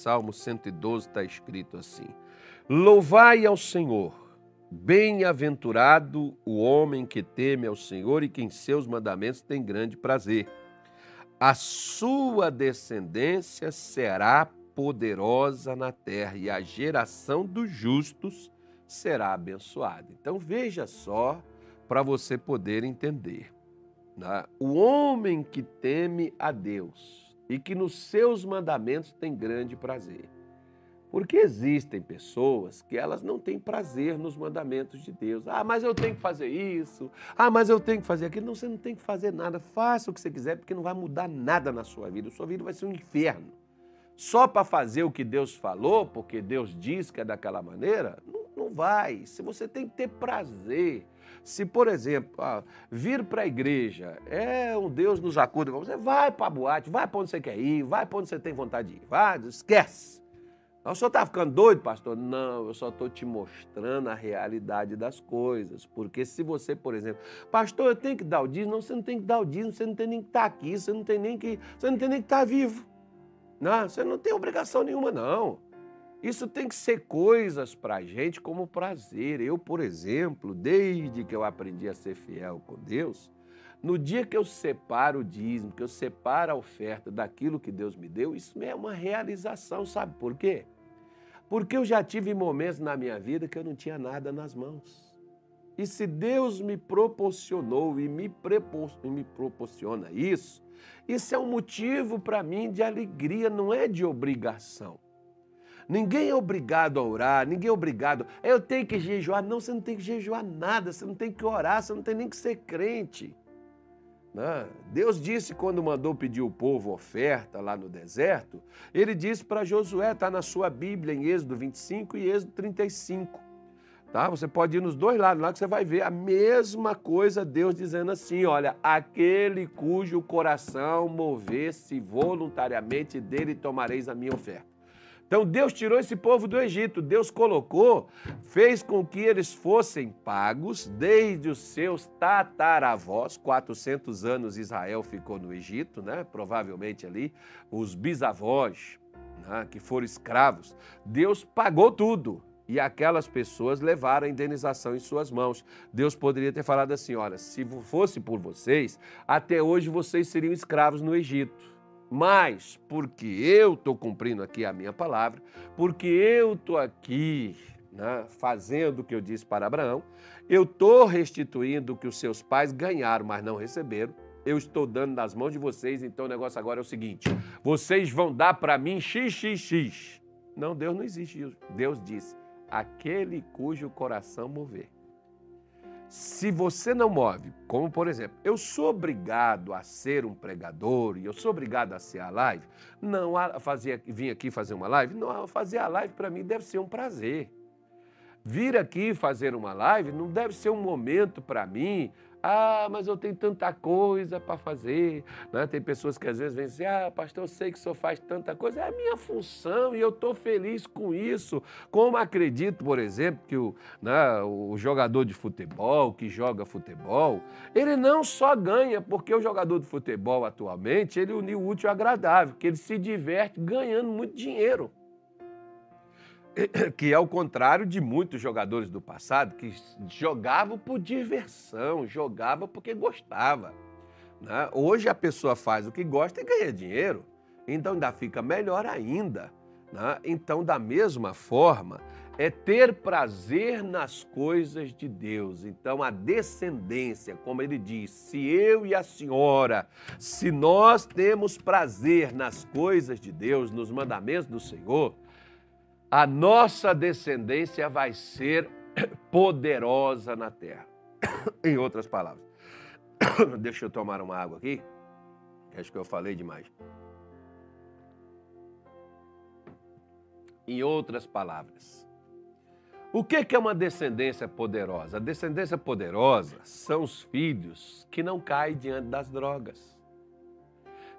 Salmo 112 está escrito assim: Louvai ao Senhor, bem-aventurado o homem que teme ao Senhor e que em seus mandamentos tem grande prazer. A sua descendência será poderosa na terra e a geração dos justos será abençoada. Então veja só para você poder entender. Né? O homem que teme a Deus e que nos seus mandamentos tem grande prazer. Porque existem pessoas que elas não têm prazer nos mandamentos de Deus. Ah, mas eu tenho que fazer isso. Ah, mas eu tenho que fazer aquilo. Não, você não tem que fazer nada. Faça o que você quiser, porque não vai mudar nada na sua vida. A sua vida vai ser um inferno. Só para fazer o que Deus falou, porque Deus diz que é daquela maneira, não, não vai. Se você tem que ter prazer. Se, por exemplo, ah, vir para a igreja é um Deus nos acuda, você vai para a boate, vai para onde você quer ir, vai para onde você tem vontade de ir. Vai, esquece. O senhor está ficando doido, pastor? Não, eu só estou te mostrando a realidade das coisas. Porque se você, por exemplo, pastor, eu tenho que dar o dízimo, não, você não tem que dar o dízimo, você não tem nem que estar tá aqui, você não tem nem que, você não tem nem que estar tá vivo. Não, você não tem obrigação nenhuma, não. Isso tem que ser coisas para a gente como prazer. Eu, por exemplo, desde que eu aprendi a ser fiel com Deus, no dia que eu separo o dízimo, que eu separo a oferta daquilo que Deus me deu, isso é uma realização, sabe por quê? Porque eu já tive momentos na minha vida que eu não tinha nada nas mãos. E se Deus me proporcionou e me, me proporciona isso, isso é um motivo para mim de alegria, não é de obrigação. Ninguém é obrigado a orar, ninguém é obrigado. Eu tenho que jejuar. Não, você não tem que jejuar nada, você não tem que orar, você não tem nem que ser crente. Né? Deus disse quando mandou pedir o povo oferta lá no deserto, ele disse para Josué, está na sua Bíblia, em Êxodo 25 e Êxodo 35. Tá? Você pode ir nos dois lados lá que você vai ver a mesma coisa, Deus dizendo assim: olha, aquele cujo coração mover-se voluntariamente dele tomareis a minha oferta. Então Deus tirou esse povo do Egito, Deus colocou, fez com que eles fossem pagos desde os seus tataravós, 400 anos Israel ficou no Egito, né? provavelmente ali, os bisavós né? que foram escravos. Deus pagou tudo e aquelas pessoas levaram a indenização em suas mãos. Deus poderia ter falado assim: olha, se fosse por vocês, até hoje vocês seriam escravos no Egito mas porque eu estou cumprindo aqui a minha palavra, porque eu estou aqui né, fazendo o que eu disse para Abraão, eu estou restituindo o que os seus pais ganharam, mas não receberam. Eu estou dando nas mãos de vocês, então o negócio agora é o seguinte: vocês vão dar para mim xxx. Não, Deus não existe. Deus disse: aquele cujo coração mover. Se você não move, como por exemplo, eu sou obrigado a ser um pregador e eu sou obrigado a ser a live, não a fazer, vir aqui fazer uma live, não, fazer a live para mim deve ser um prazer. Vir aqui fazer uma live não deve ser um momento para mim ah, mas eu tenho tanta coisa para fazer. Né? Tem pessoas que às vezes vêm dizer, ah, pastor, eu sei que o senhor faz tanta coisa. É a minha função e eu estou feliz com isso. Como acredito, por exemplo, que o, né, o jogador de futebol, que joga futebol, ele não só ganha, porque o jogador de futebol atualmente, ele uniu o útil ao agradável, que ele se diverte ganhando muito dinheiro. que é o contrário de muitos jogadores do passado que jogavam por diversão, jogavam porque gostava. Né? Hoje a pessoa faz o que gosta e ganha dinheiro, então ainda fica melhor ainda. Né? Então, da mesma forma, é ter prazer nas coisas de Deus. Então, a descendência, como ele diz, se eu e a senhora, se nós temos prazer nas coisas de Deus, nos mandamentos do Senhor, a nossa descendência vai ser poderosa na terra. em outras palavras, deixa eu tomar uma água aqui, acho que eu falei demais. Em outras palavras, o que é uma descendência poderosa? A descendência poderosa são os filhos que não caem diante das drogas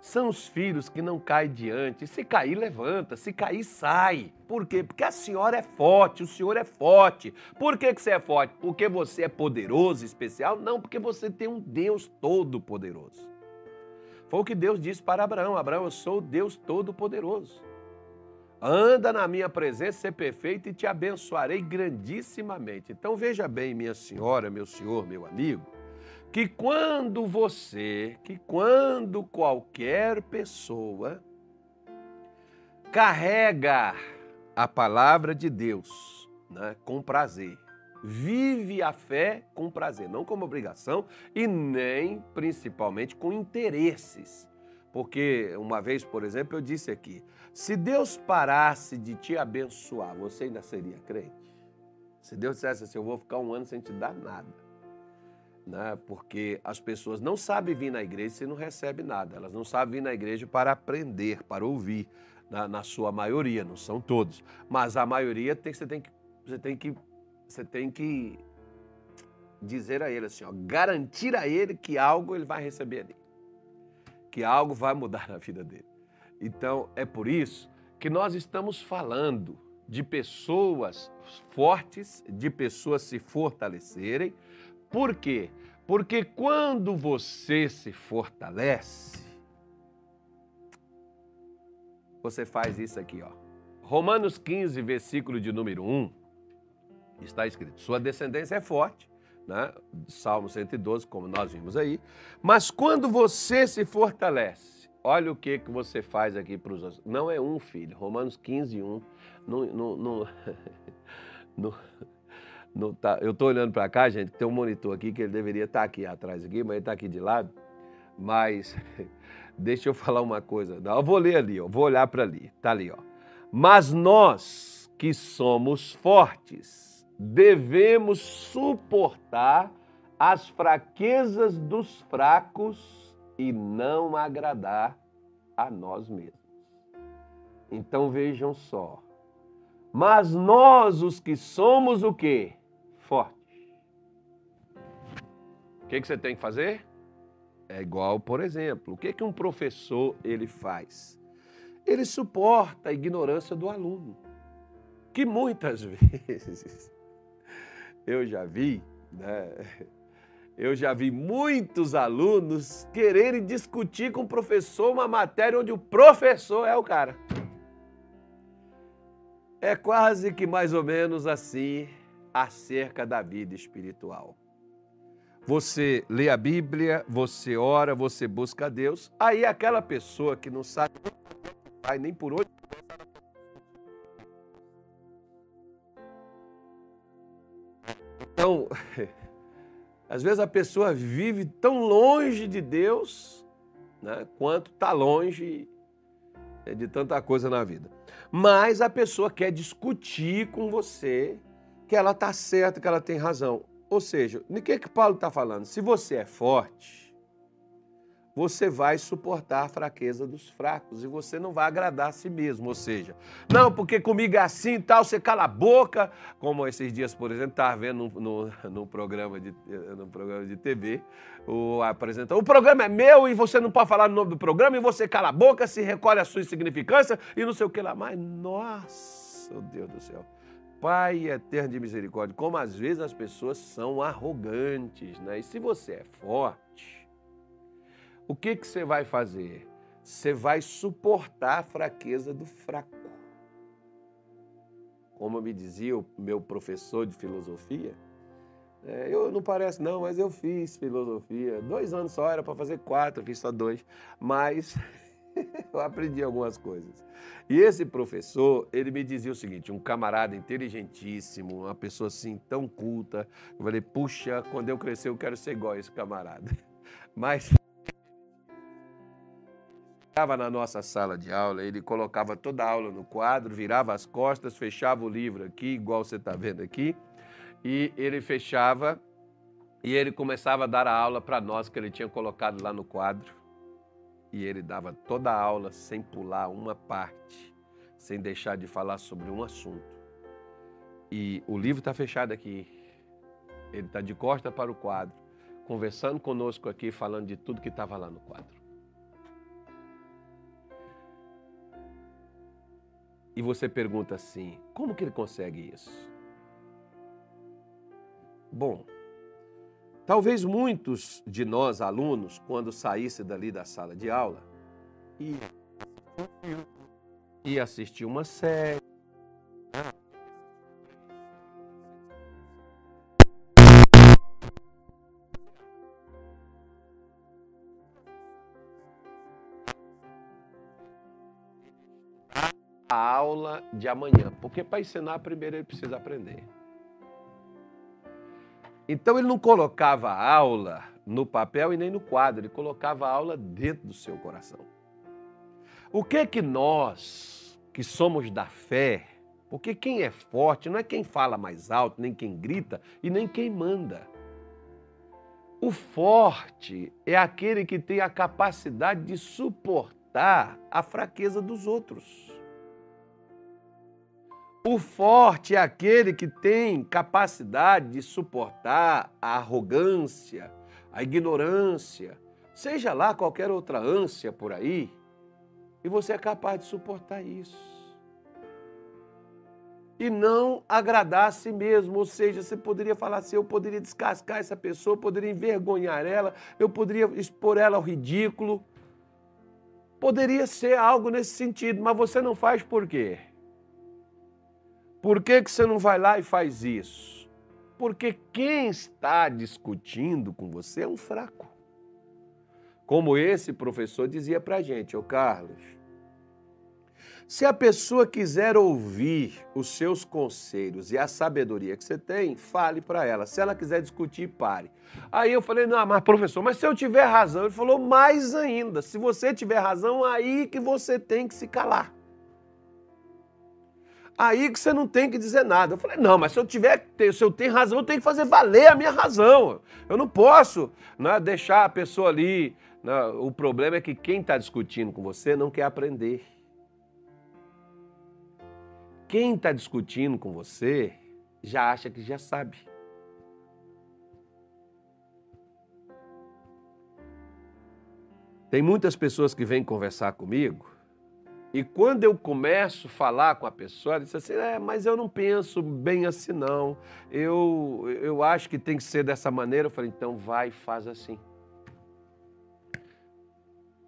são os filhos que não caem diante. Se cair, levanta. Se cair, sai. Por quê? Porque a senhora é forte, o senhor é forte. Por que, que você é forte? Porque você é poderoso, especial? Não, porque você tem um Deus todo-poderoso. Foi o que Deus disse para Abraão: Abraão, eu sou Deus todo-poderoso. Anda na minha presença, ser perfeito e te abençoarei grandissimamente. Então veja bem, minha senhora, meu senhor, meu amigo, que quando você, que quando qualquer pessoa carrega a palavra de Deus né, com prazer, vive a fé com prazer, não como obrigação e nem principalmente com interesses. Porque uma vez, por exemplo, eu disse aqui: se Deus parasse de te abençoar, você ainda seria crente? Se Deus dissesse assim, eu vou ficar um ano sem te dar nada. Né? Porque as pessoas não sabem vir na igreja se não recebe nada. Elas não sabem vir na igreja para aprender, para ouvir. Na, na sua maioria, não são todos. Mas a maioria tem, você, tem que, você, tem que, você tem que dizer a ele assim, ó, garantir a ele que algo ele vai receber ali. Que algo vai mudar na vida dele. Então, é por isso que nós estamos falando de pessoas fortes, de pessoas se fortalecerem. Por quê? Porque quando você se fortalece, você faz isso aqui, ó. Romanos 15, versículo de número 1, está escrito: Sua descendência é forte, né? Salmo 112, como nós vimos aí. Mas quando você se fortalece, Olha o que, que você faz aqui para os outros. Não é um filho. Romanos 15, 1. No, no, no, no, no tá, eu estou olhando para cá, gente, tem um monitor aqui que ele deveria estar tá aqui atrás, aqui, mas ele está aqui de lado. Mas deixa eu falar uma coisa. Não, eu vou ler ali, ó, vou olhar para ali. Está ali. Ó. Mas nós que somos fortes devemos suportar as fraquezas dos fracos e não agradar a nós mesmos. Então vejam só. Mas nós, os que somos o quê? Fortes. O que, que você tem que fazer? É igual, por exemplo, o que, que um professor ele faz? Ele suporta a ignorância do aluno. Que muitas vezes eu já vi, né? Eu já vi muitos alunos quererem discutir com o professor uma matéria onde o professor é o cara. É quase que mais ou menos assim acerca da vida espiritual. Você lê a Bíblia, você ora, você busca a Deus, aí aquela pessoa que não sabe nem por onde Então, Às vezes a pessoa vive tão longe de Deus, né, quanto está longe é, de tanta coisa na vida. Mas a pessoa quer discutir com você que ela está certa, que ela tem razão. Ou seja, o que, que Paulo está falando? Se você é forte, você vai suportar a fraqueza dos fracos e você não vai agradar a si mesmo. Ou seja, não, porque comigo é assim e tal, você cala a boca, como esses dias, por exemplo, estava vendo no, no, programa de, no programa de TV, o apresentador, o programa é meu e você não pode falar no nome do programa e você cala a boca, se recolhe a sua insignificância e não sei o que lá mais. Nossa, oh Deus do céu. Pai eterno de misericórdia, como às vezes as pessoas são arrogantes, né? E se você é forte, o que, que você vai fazer? Você vai suportar a fraqueza do fraco. Como me dizia o meu professor de filosofia, é, eu não parece não, mas eu fiz filosofia. Dois anos só, era para fazer quatro, fiz só dois. Mas eu aprendi algumas coisas. E esse professor, ele me dizia o seguinte, um camarada inteligentíssimo, uma pessoa assim tão culta. Eu falei, puxa, quando eu crescer eu quero ser igual a esse camarada. Mas Estava na nossa sala de aula, ele colocava toda a aula no quadro, virava as costas, fechava o livro aqui, igual você está vendo aqui, e ele fechava e ele começava a dar a aula para nós que ele tinha colocado lá no quadro. E ele dava toda a aula sem pular uma parte, sem deixar de falar sobre um assunto. E o livro está fechado aqui. Ele está de costa para o quadro, conversando conosco aqui, falando de tudo que estava lá no quadro. E você pergunta assim: como que ele consegue isso? Bom, talvez muitos de nós alunos, quando saísse dali da sala de aula, e assistir uma série. A aula de amanhã, porque para ensinar primeiro ele precisa aprender. Então ele não colocava a aula no papel e nem no quadro, ele colocava a aula dentro do seu coração. O que que nós, que somos da fé, porque quem é forte não é quem fala mais alto, nem quem grita e nem quem manda. O forte é aquele que tem a capacidade de suportar a fraqueza dos outros. O forte é aquele que tem capacidade de suportar a arrogância, a ignorância, seja lá qualquer outra ânsia por aí, e você é capaz de suportar isso. E não agradar a si mesmo, ou seja, você poderia falar assim: eu poderia descascar essa pessoa, eu poderia envergonhar ela, eu poderia expor ela ao ridículo. Poderia ser algo nesse sentido, mas você não faz por quê? Por que, que você não vai lá e faz isso? Porque quem está discutindo com você é um fraco. Como esse professor dizia para a gente, ô Carlos, se a pessoa quiser ouvir os seus conselhos e a sabedoria que você tem, fale para ela. Se ela quiser discutir, pare. Aí eu falei, não, mas professor, mas se eu tiver razão? Ele falou, mais ainda, se você tiver razão, aí que você tem que se calar. Aí que você não tem que dizer nada. Eu falei, não, mas se eu tiver, se eu tenho razão, eu tenho que fazer valer a minha razão. Eu não posso né, deixar a pessoa ali. Né? O problema é que quem está discutindo com você não quer aprender. Quem está discutindo com você já acha que já sabe. Tem muitas pessoas que vêm conversar comigo e quando eu começo a falar com a pessoa, ela diz assim: é, mas eu não penso bem assim, não. Eu, eu acho que tem que ser dessa maneira. Eu falei: então vai e faz assim.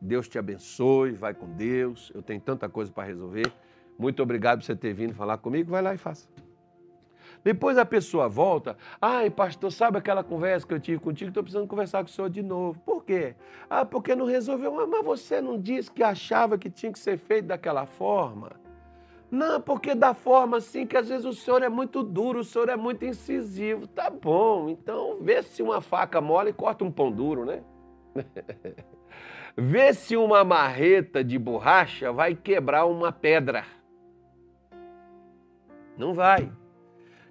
Deus te abençoe, vai com Deus. Eu tenho tanta coisa para resolver. Muito obrigado por você ter vindo falar comigo. Vai lá e faça. Depois a pessoa volta, ai pastor, sabe aquela conversa que eu tive contigo? Estou precisando conversar com o senhor de novo. Por quê? Ah, porque não resolveu. Ah, mas você não disse que achava que tinha que ser feito daquela forma? Não, porque da forma assim que às vezes o senhor é muito duro, o senhor é muito incisivo. Tá bom, então vê se uma faca mole corta um pão duro, né? vê se uma marreta de borracha vai quebrar uma pedra. Não vai.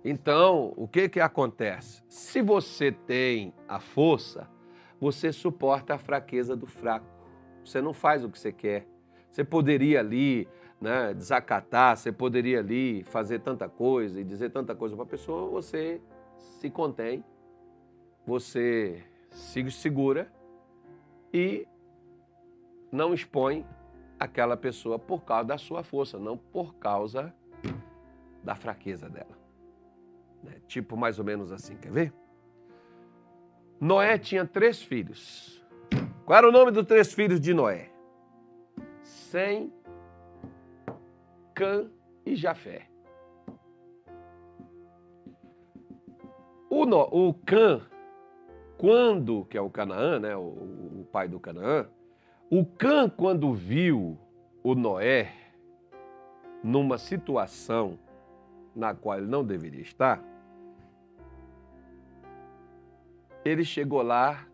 Então, o que que acontece? Se você tem a força, você suporta a fraqueza do fraco. Você não faz o que você quer. Você poderia ali né, desacatar, você poderia ali fazer tanta coisa e dizer tanta coisa para a pessoa, você se contém, você se segura e não expõe aquela pessoa por causa da sua força, não por causa da fraqueza dela. Né? Tipo mais ou menos assim, quer ver? Noé tinha três filhos. Qual era o nome dos três filhos de Noé? Sem, Cã e Jafé. O, no, o Cã, quando, que é o Canaã, né, o, o pai do Canaã, o Cã, quando viu o Noé numa situação na qual ele não deveria estar, ele chegou lá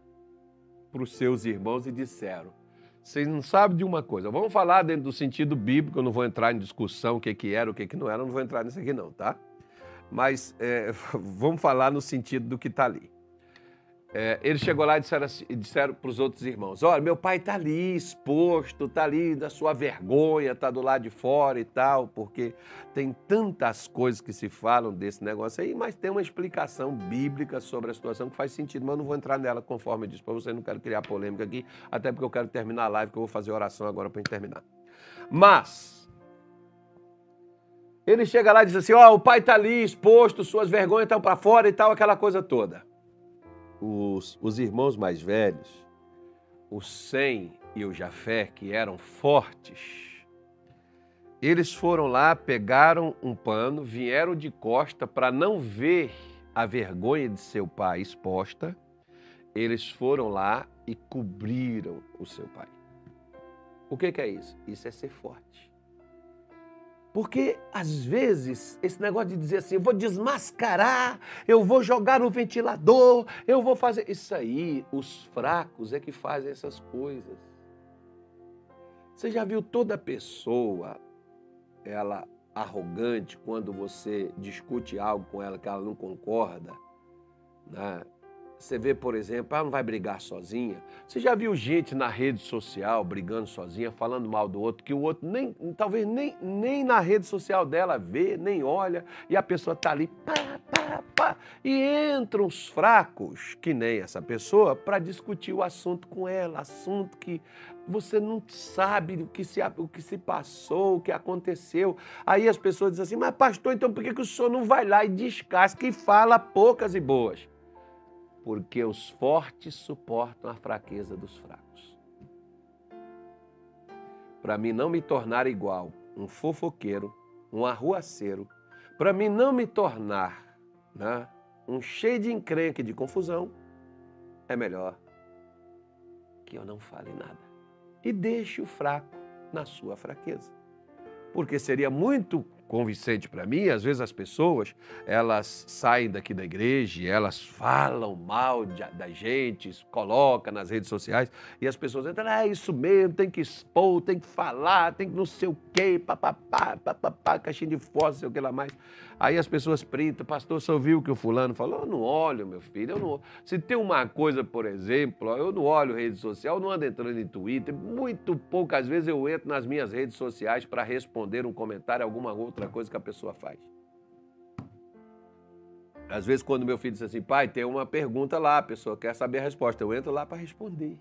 para os seus irmãos e disseram: vocês não sabem de uma coisa, vamos falar dentro do sentido bíblico, eu não vou entrar em discussão o que, que era, o que, que não era, eu não vou entrar nisso aqui não, tá? Mas é, vamos falar no sentido do que está ali. É, ele chegou lá e disseram, assim, disseram para os outros irmãos: Olha, meu pai está ali exposto, está ali da sua vergonha, está do lado de fora e tal, porque tem tantas coisas que se falam desse negócio aí, mas tem uma explicação bíblica sobre a situação que faz sentido, mas eu não vou entrar nela conforme disse para você, não quero criar polêmica aqui, até porque eu quero terminar a live, que eu vou fazer oração agora para terminar. Mas, ele chega lá e diz assim: Ó, oh, o pai está ali exposto, suas vergonhas estão para fora e tal, aquela coisa toda os, os irmãos mais velhos, o Sem e o Jafé, que eram fortes, Eles foram lá, pegaram um pano, vieram de costa para não ver a vergonha de seu pai exposta. Eles foram lá e cobriram o seu pai. O que, que é isso? Isso é ser forte. Porque, às vezes, esse negócio de dizer assim, eu vou desmascarar, eu vou jogar no ventilador, eu vou fazer. Isso aí, os fracos é que fazem essas coisas. Você já viu toda pessoa, ela arrogante, quando você discute algo com ela que ela não concorda? Né? Você vê, por exemplo, ela não vai brigar sozinha. Você já viu gente na rede social brigando sozinha, falando mal do outro, que o outro nem, talvez nem, nem na rede social dela vê, nem olha, e a pessoa está ali, pá, pá, pá, e entram os fracos, que nem essa pessoa, para discutir o assunto com ela, assunto que você não sabe o que, se, o que se passou, o que aconteceu. Aí as pessoas dizem assim, mas pastor, então por que, que o senhor não vai lá e descasca e fala poucas e boas? Porque os fortes suportam a fraqueza dos fracos. Para mim não me tornar igual um fofoqueiro, um arruaceiro, para mim não me tornar né, um cheio de encrenque e de confusão, é melhor que eu não fale nada e deixe o fraco na sua fraqueza. Porque seria muito convincente para mim. Às vezes as pessoas, elas saem daqui da igreja, elas falam mal de, da gente, colocam nas redes sociais e as pessoas entram, ah, é isso mesmo, tem que expor, tem que falar, tem que não sei o quê, papapá, papapá, caixinha de fósforo, sei o que lá mais. Aí as pessoas printam, pastor, você ouviu o que o fulano falou? Eu não olho, meu filho, eu não Se tem uma coisa, por exemplo, eu não olho rede social, não ando entrando em Twitter, muito poucas vezes eu entro nas minhas redes sociais para responder um comentário, alguma outra coisa que a pessoa faz. Às vezes, quando meu filho diz assim, pai, tem uma pergunta lá, a pessoa quer saber a resposta, eu entro lá para responder.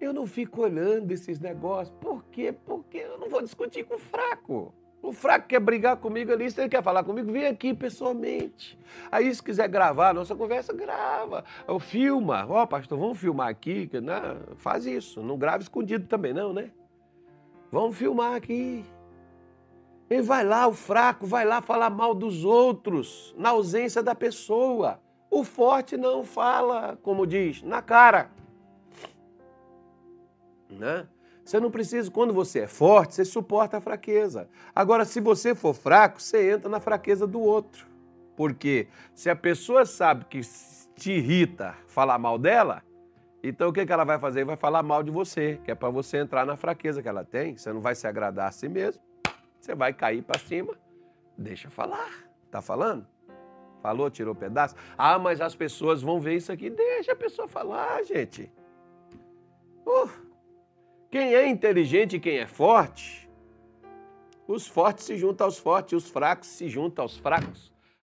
Eu não fico olhando esses negócios. Por quê? Porque eu não vou discutir com o fraco. O fraco quer brigar comigo ali, se ele quer falar comigo, vem aqui pessoalmente. Aí, se quiser gravar a nossa conversa, grava. Ou filma. Ó, oh, pastor, vamos filmar aqui. Não, faz isso. Não grave escondido também, não, né? Vamos filmar aqui. E vai lá, o fraco, vai lá falar mal dos outros, na ausência da pessoa. O forte não fala, como diz, na cara. Né? Você não precisa, quando você é forte, você suporta a fraqueza. Agora, se você for fraco, você entra na fraqueza do outro. Porque se a pessoa sabe que te irrita falar mal dela, então o que, ela vai fazer? Vai falar mal de você, que é para você entrar na fraqueza que ela tem. Você não vai se agradar a si mesmo, você vai cair para cima. Deixa falar. Tá falando? Falou, tirou pedaço? Ah, mas as pessoas vão ver isso aqui. Deixa a pessoa falar, gente. Uh. Quem é inteligente e quem é forte, os fortes se juntam aos fortes, os fracos se juntam aos fracos.